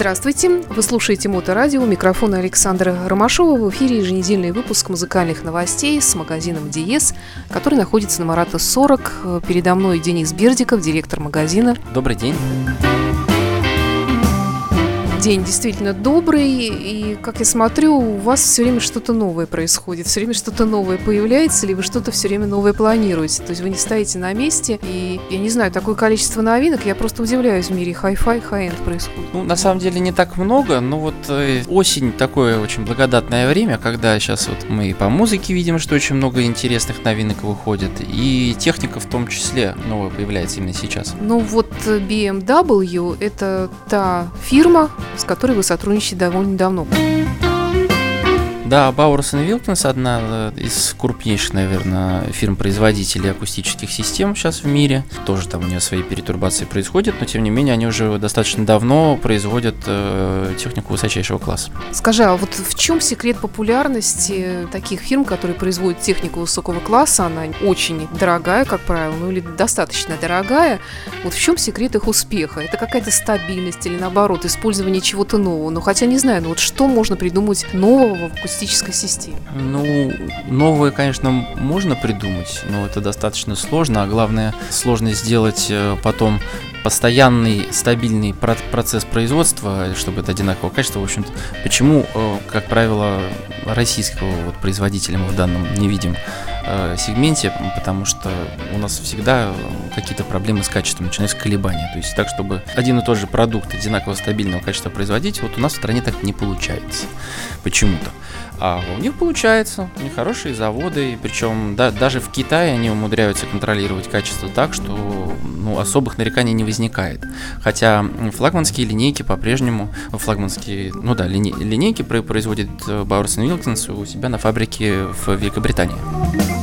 Здравствуйте! Вы слушаете Моторадио. Микрофон Александра Ромашова. В эфире еженедельный выпуск музыкальных новостей с магазином Диес, который находится на Марата 40. Передо мной Денис Бердиков, директор магазина. Добрый день! День действительно добрый, и, как я смотрю, у вас все время что-то новое происходит, все время что-то новое появляется, или вы что-то все время новое планируете. То есть вы не стоите на месте, и, я не знаю, такое количество новинок, я просто удивляюсь в мире хай-фай, хай-энд происходит. Ну, на самом деле не так много, но вот э, осень такое очень благодатное время, когда сейчас вот мы и по музыке видим, что очень много интересных новинок выходит, и техника в том числе новая появляется именно сейчас. Ну вот BMW это та фирма, с которой вы сотрудничаете довольно давно. Да, Bowers Wilkins одна э, из крупнейших, наверное, фирм-производителей акустических систем сейчас в мире. Тоже там у нее свои перетурбации происходят, но тем не менее они уже достаточно давно производят э, технику высочайшего класса. Скажи, а вот в чем секрет популярности таких фирм, которые производят технику высокого класса? Она очень дорогая, как правило, ну или достаточно дорогая. Вот в чем секрет их успеха? Это какая-то стабильность или наоборот использование чего-то нового? Ну хотя не знаю, ну вот что можно придумать нового в акустической системе? Ну, новое, конечно, можно придумать, но это достаточно сложно, а главное, сложно сделать э, потом постоянный, стабильный процесс производства, чтобы это одинакового качества. В общем-то, почему, э, как правило, российского вот производителя мы в данном не видим э, сегменте, потому что у нас всегда какие-то проблемы с качеством, начинаются колебания. То есть так, чтобы один и тот же продукт одинаково стабильного качества производить, вот у нас в стране так не получается почему-то. А у них получается, у них хорошие заводы, и причем да, даже в Китае они умудряются контролировать качество так, что ну, особых нареканий не возникает. Хотя флагманские линейки по-прежнему, флагманские, ну да, линей, линейки производит Bowers Wilkins у себя на фабрике в Великобритании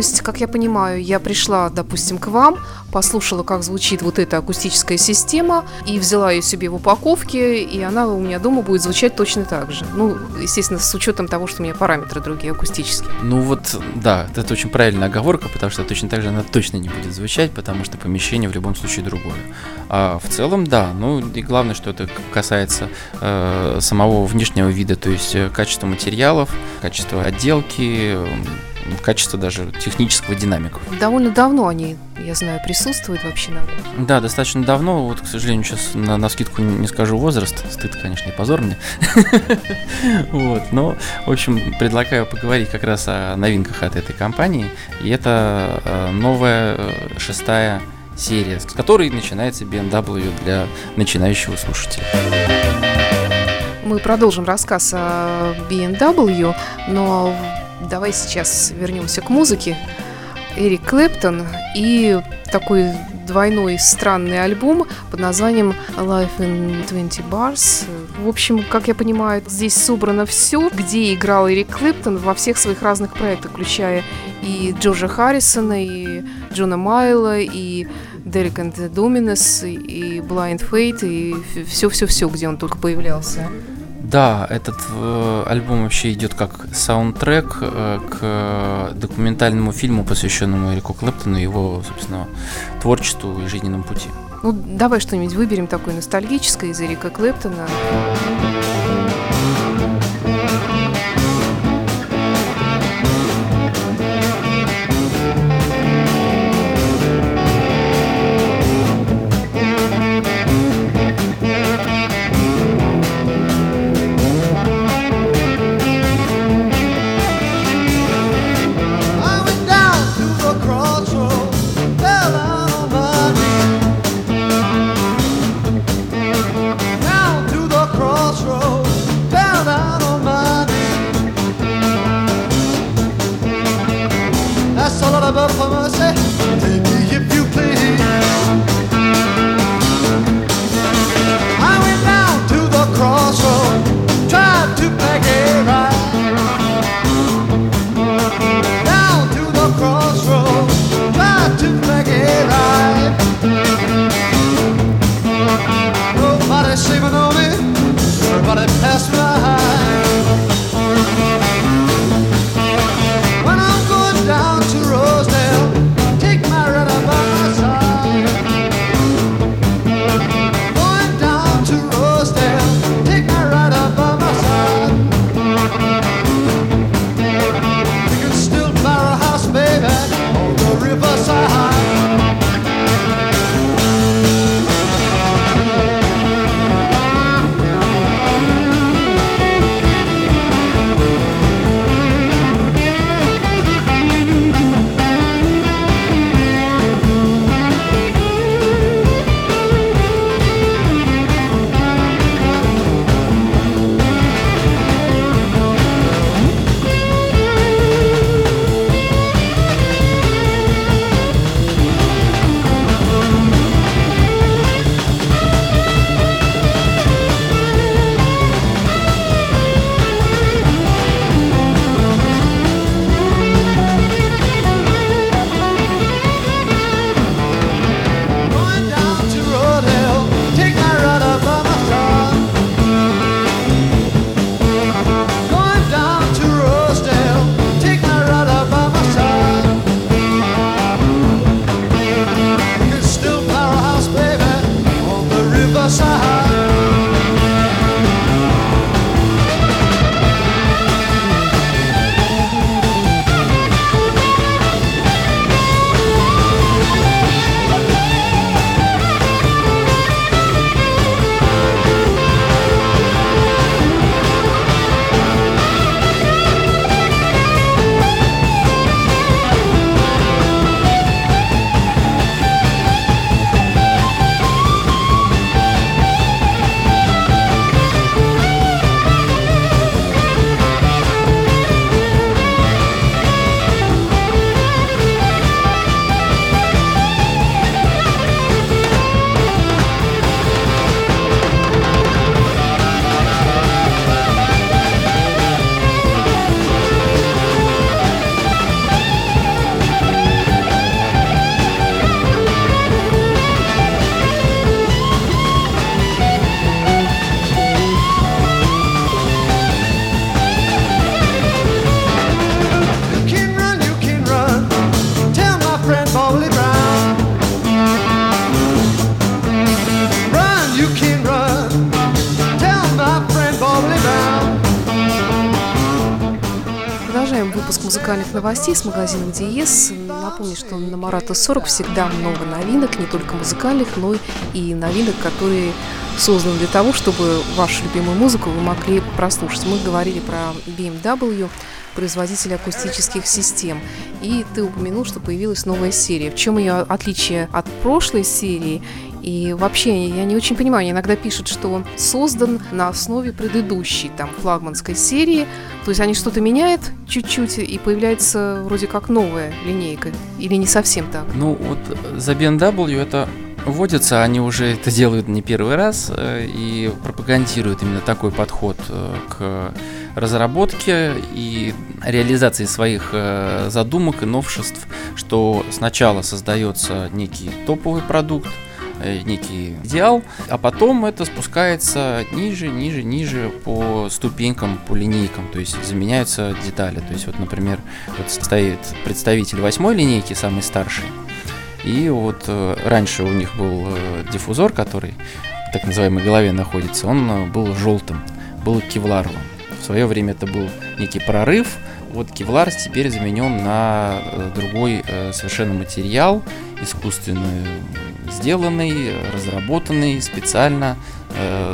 есть, как я понимаю, я пришла, допустим, к вам, послушала, как звучит вот эта акустическая система, и взяла ее себе в упаковке, и она у меня дома будет звучать точно так же. Ну, естественно, с учетом того, что у меня параметры другие акустические. Ну вот, да, это очень правильная оговорка, потому что точно так же она точно не будет звучать, потому что помещение в любом случае другое. А в целом, да, ну и главное, что это касается э, самого внешнего вида, то есть э, качества материалов, качества отделки, качество даже технического динамика. Довольно давно они, я знаю, присутствуют вообще на Да, достаточно давно. Вот, к сожалению, сейчас на, на скидку не скажу возраст. Стыд, конечно, и позор мне. Вот, но, в общем, предлагаю поговорить как раз о новинках от этой компании. И это э, новая э, шестая серия, с которой начинается BMW для начинающего слушателя. Мы продолжим рассказ о BMW, но Давай сейчас вернемся к музыке. Эрик Клэптон и такой двойной странный альбом под названием Life in 20 Bars. В общем, как я понимаю, здесь собрано все, где играл Эрик Клэптон во всех своих разных проектах, включая и Джорджа Харрисона, и Джона Майла, и Дерек энд Доминес, и Blind Fate, и все-все-все, где он только появлялся. Да, этот э, альбом вообще идет как саундтрек э, к документальному фильму, посвященному Эрику Клэптону и его, собственно, творчеству и жизненному пути. Ну, давай что-нибудь выберем такое ностальгическое из Эрика Клэптона. Новостей с магазином Диес. Напомню, что на Марата 40 всегда много новинок, не только музыкальных, но и новинок, которые созданы для того, чтобы вашу любимую музыку вы могли прослушать. Мы говорили про BMW, производителя акустических систем. И ты упомянул, что появилась новая серия. В чем ее отличие от прошлой серии? И вообще, я не очень понимаю, они иногда пишут, что он создан на основе предыдущей, там, флагманской серии. То есть они что-то меняют чуть-чуть, и появляется вроде как новая линейка. Или не совсем так? Ну, вот за BMW это вводятся, они уже это делают не первый раз э, и пропагандируют именно такой подход э, к разработке и реализации своих э, задумок и новшеств, что сначала создается некий топовый продукт, некий идеал, а потом это спускается ниже, ниже, ниже по ступенькам, по линейкам, то есть заменяются детали. То есть вот, например, вот стоит представитель восьмой линейки, самый старший, и вот э, раньше у них был э, диффузор, который в так называемой голове находится, он э, был желтым, был кевларовым. В свое время это был некий прорыв. Вот кевлар теперь заменен на другой совершенно материал, искусственно сделанный, разработанный специально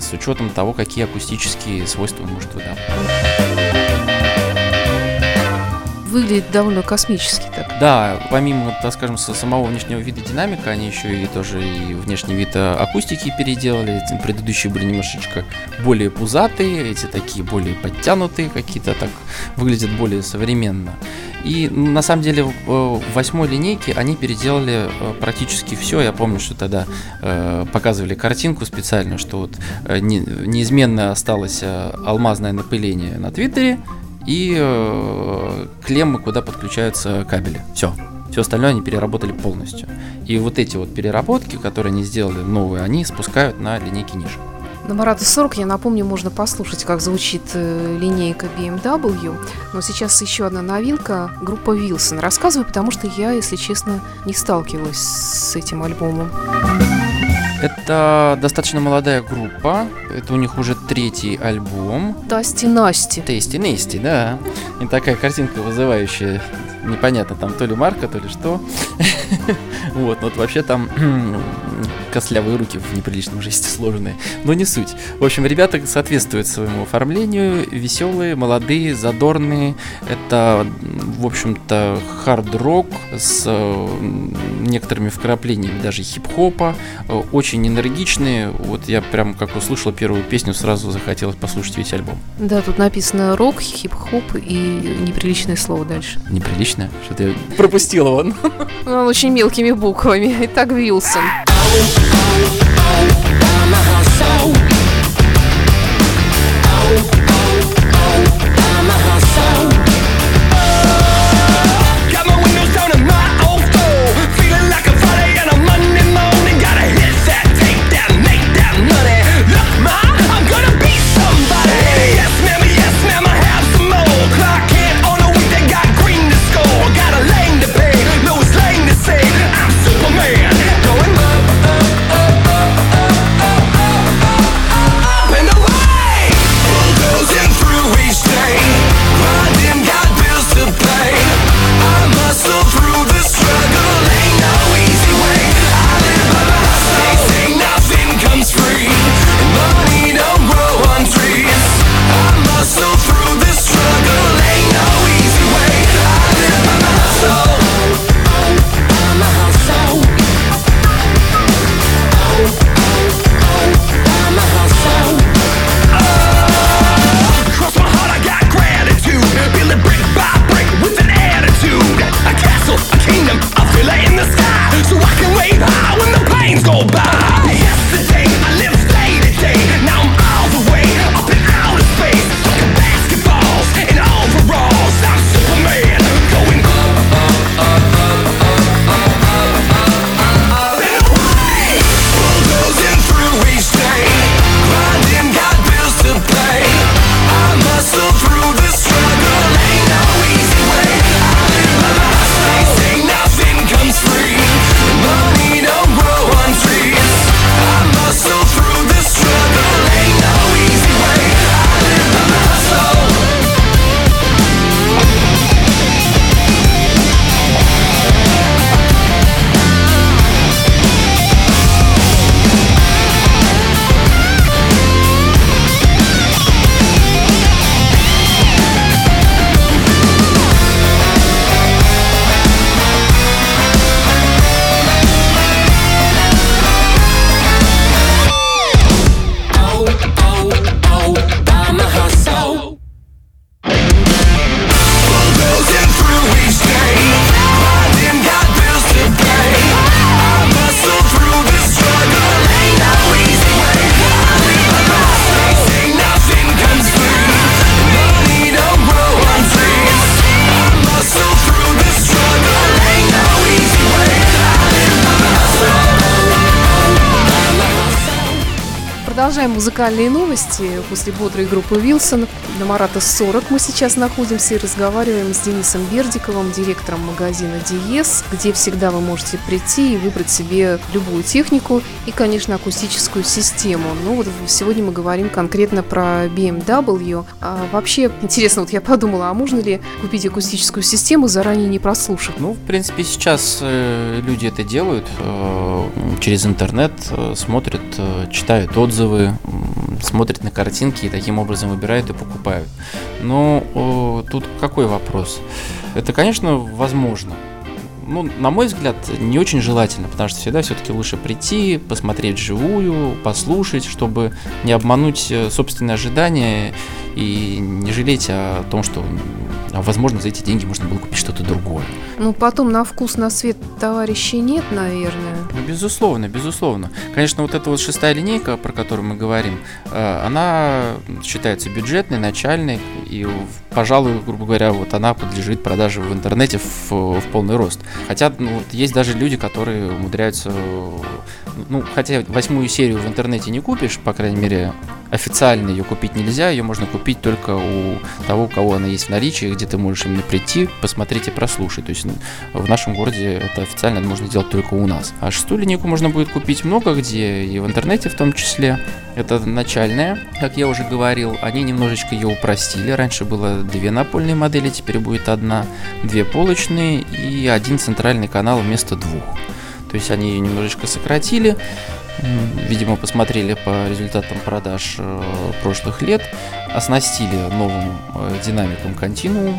с учетом того, какие акустические свойства может выдавать выглядит довольно космически так. Да, помимо, так скажем, самого внешнего вида динамика, они еще и тоже и внешний вид э, акустики переделали. Предыдущие были немножечко более пузатые, эти такие более подтянутые, какие-то так выглядят более современно. И на самом деле в восьмой линейке они переделали э, практически все. Я помню, что тогда э, показывали картинку специально, что вот э, не, неизменно осталось э, алмазное напыление на Твиттере, и э, клеммы, куда подключаются кабели. Все. Все остальное они переработали полностью. И вот эти вот переработки, которые они сделали новые, они спускают на линейки ниже. На Марата 40, я напомню, можно послушать, как звучит э, линейка BMW. Но сейчас еще одна новинка, группа Wilson. Рассказываю, потому что я, если честно, не сталкивалась с этим альбомом. Это достаточно молодая группа. Это у них уже третий альбом. Тасти Насти. Тести Нести, да. И такая картинка вызывающая непонятно, там то ли марка, то ли что. Вот, но вот вообще там костлявые руки в неприличном жесте сложенные. Но не суть. В общем, ребята соответствуют своему оформлению. Веселые, молодые, задорные. Это, в общем-то, хард-рок с некоторыми вкраплениями даже хип-хопа. Очень энергичные. Вот я прям как услышал первую песню, сразу захотелось послушать весь альбом. Да, тут написано рок, хип-хоп и неприличное слово дальше. Неприличное? Что-то я пропустила вон. Он очень мелкими буквами. Итак, Вилсон. I'm a hunter. Продолжаем музыкальные новости. После бодрой группы Вилсон на Марата 40 мы сейчас находимся и разговариваем с Денисом Бердиковым, директором магазина Диес, где всегда вы можете прийти и выбрать себе любую технику и, конечно, акустическую систему. Ну вот сегодня мы говорим конкретно про BMW. А вообще, интересно, вот я подумала, а можно ли купить акустическую систему, заранее не прослушав? Ну, в принципе, сейчас э, люди это делают э, через интернет, э, смотрят, читают отзывы, смотрят на картинки и таким образом выбирают и покупают. Но о, тут какой вопрос? Это, конечно, возможно. Ну, на мой взгляд, не очень желательно, потому что всегда все-таки лучше прийти, посмотреть живую, послушать, чтобы не обмануть э, собственные ожидания и не жалеть о том, что а возможно, за эти деньги можно было купить что-то другое. Ну, потом на вкус, на цвет товарищей нет, наверное. Ну, безусловно, безусловно. Конечно, вот эта вот шестая линейка, про которую мы говорим, э, она считается бюджетной, начальной, и, пожалуй, грубо говоря, вот она подлежит продаже в интернете в, в полный рост. Хотя, ну, вот есть даже люди, которые умудряются, ну, хотя восьмую серию в интернете не купишь, по крайней мере, официально ее купить нельзя, ее можно купить только у того, у кого она есть в наличии, где ты можешь именно прийти, посмотреть и прослушать. То есть в нашем городе это официально можно сделать только у нас. А шестую линейку можно будет купить много где, и в интернете в том числе. Это начальная, как я уже говорил, они немножечко ее упростили. Раньше было две напольные модели, теперь будет одна, две полочные и один центральный канал вместо двух. То есть они ее немножечко сократили видимо, посмотрели по результатам продаж э, прошлых лет, оснастили новым э, динамиком Continuum.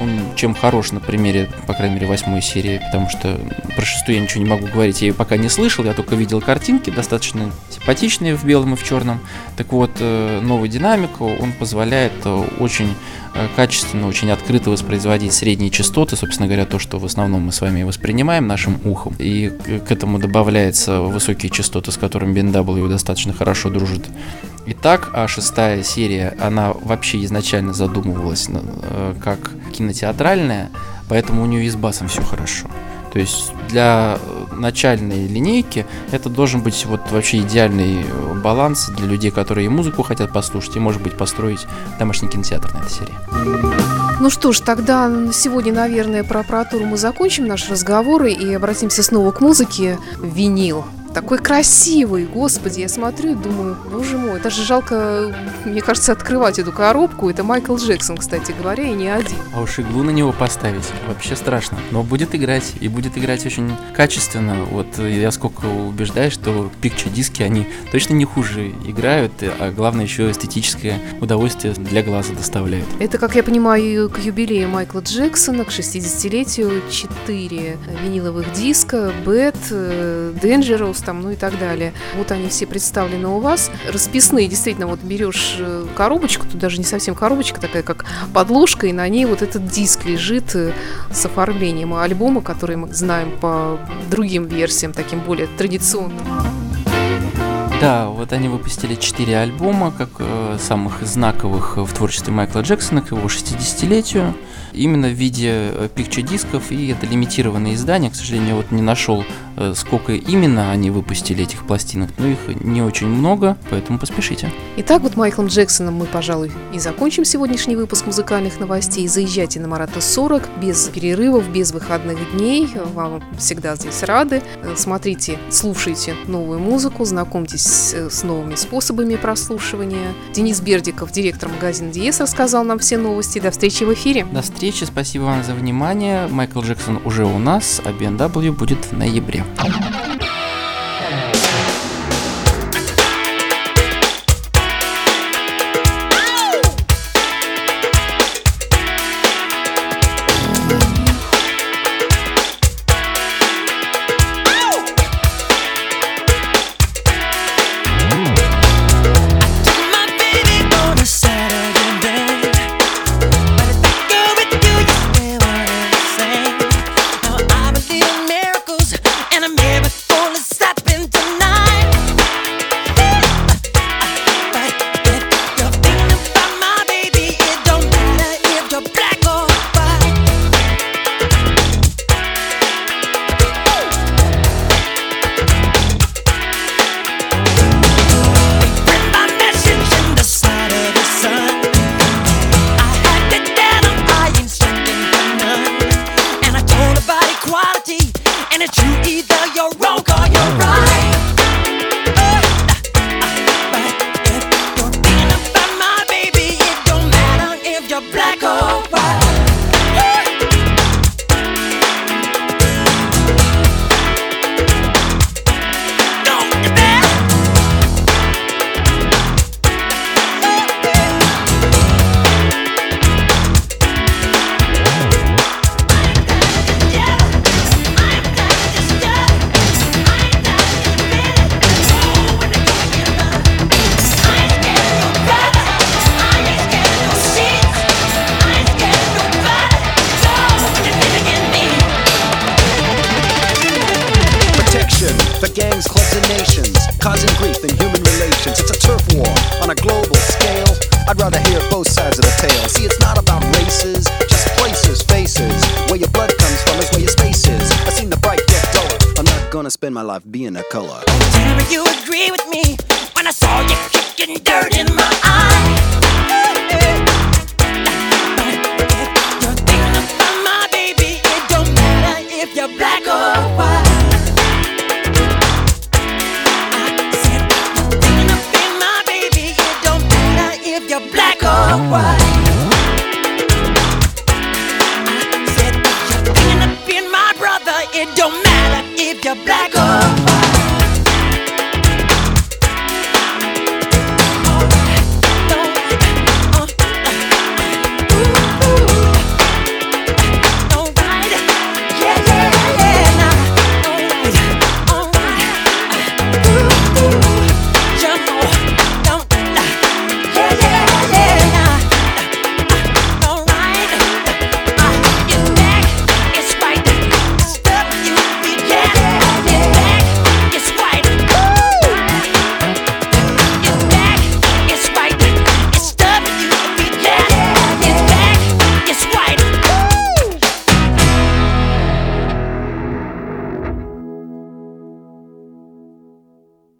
Он чем хорош на примере, по крайней мере, восьмой серии, потому что про шестую я ничего не могу говорить, я ее пока не слышал, я только видел картинки, достаточно симпатичные в белом и в черном. Так вот, э, новый динамик, он позволяет очень Э, качественно, очень открыто воспроизводить средние частоты, собственно говоря, то, что в основном мы с вами воспринимаем нашим ухом. И к этому добавляются высокие частоты, с которыми BMW достаточно хорошо дружит. Итак, а шестая серия, она вообще изначально задумывалась э, как кинотеатральная, поэтому у нее и с басом все хорошо. То есть для э, начальной линейки это должен быть вот вообще идеальный э, баланс для людей, которые и музыку хотят послушать, и, может быть, построить домашний кинотеатр на этой серии. Ну что ж, тогда сегодня, наверное, про аппаратуру мы закончим наш разговор и обратимся снова к музыке. Винил такой красивый, господи, я смотрю и думаю, боже мой, даже жалко, мне кажется, открывать эту коробку. Это Майкл Джексон, кстати говоря, и не один. А уж иглу на него поставить вообще страшно. Но будет играть, и будет играть очень качественно. Вот я сколько убеждаюсь, что пикча диски, они точно не хуже играют, а главное еще эстетическое удовольствие для глаза доставляют. Это, как я понимаю, к юбилею Майкла Джексона, к 60-летию, 4 виниловых диска, Bad, э, Dangerous, там, ну и так далее. Вот они все представлены у вас. Расписные, действительно, вот берешь э, коробочку, тут даже не совсем коробочка, такая как подложка, и на ней вот этот диск лежит э, с оформлением альбома, который мы знаем по другим версиям, таким более традиционным. Да, вот они выпустили четыре альбома, как э, самых знаковых в творчестве Майкла Джексона к его 60-летию именно в виде э, пикча дисков, и это лимитированные издания. К сожалению, вот не нашел, э, сколько именно они выпустили этих пластинок, но их не очень много, поэтому поспешите. Итак, вот Майклом Джексоном мы, пожалуй, и закончим сегодняшний выпуск музыкальных новостей. Заезжайте на Марата 40 без перерывов, без выходных дней. Вам всегда здесь рады. Э, смотрите, слушайте новую музыку, знакомьтесь с новыми способами прослушивания. Денис Бердиков, директор магазина Диес, рассказал нам все новости. До встречи в эфире. До встречи встречи, спасибо вам за внимание. Майкл Джексон уже у нас, а BMW будет в ноябре. My life being a color. Tell you agree with me when I saw you kicking dirt in my eye. You're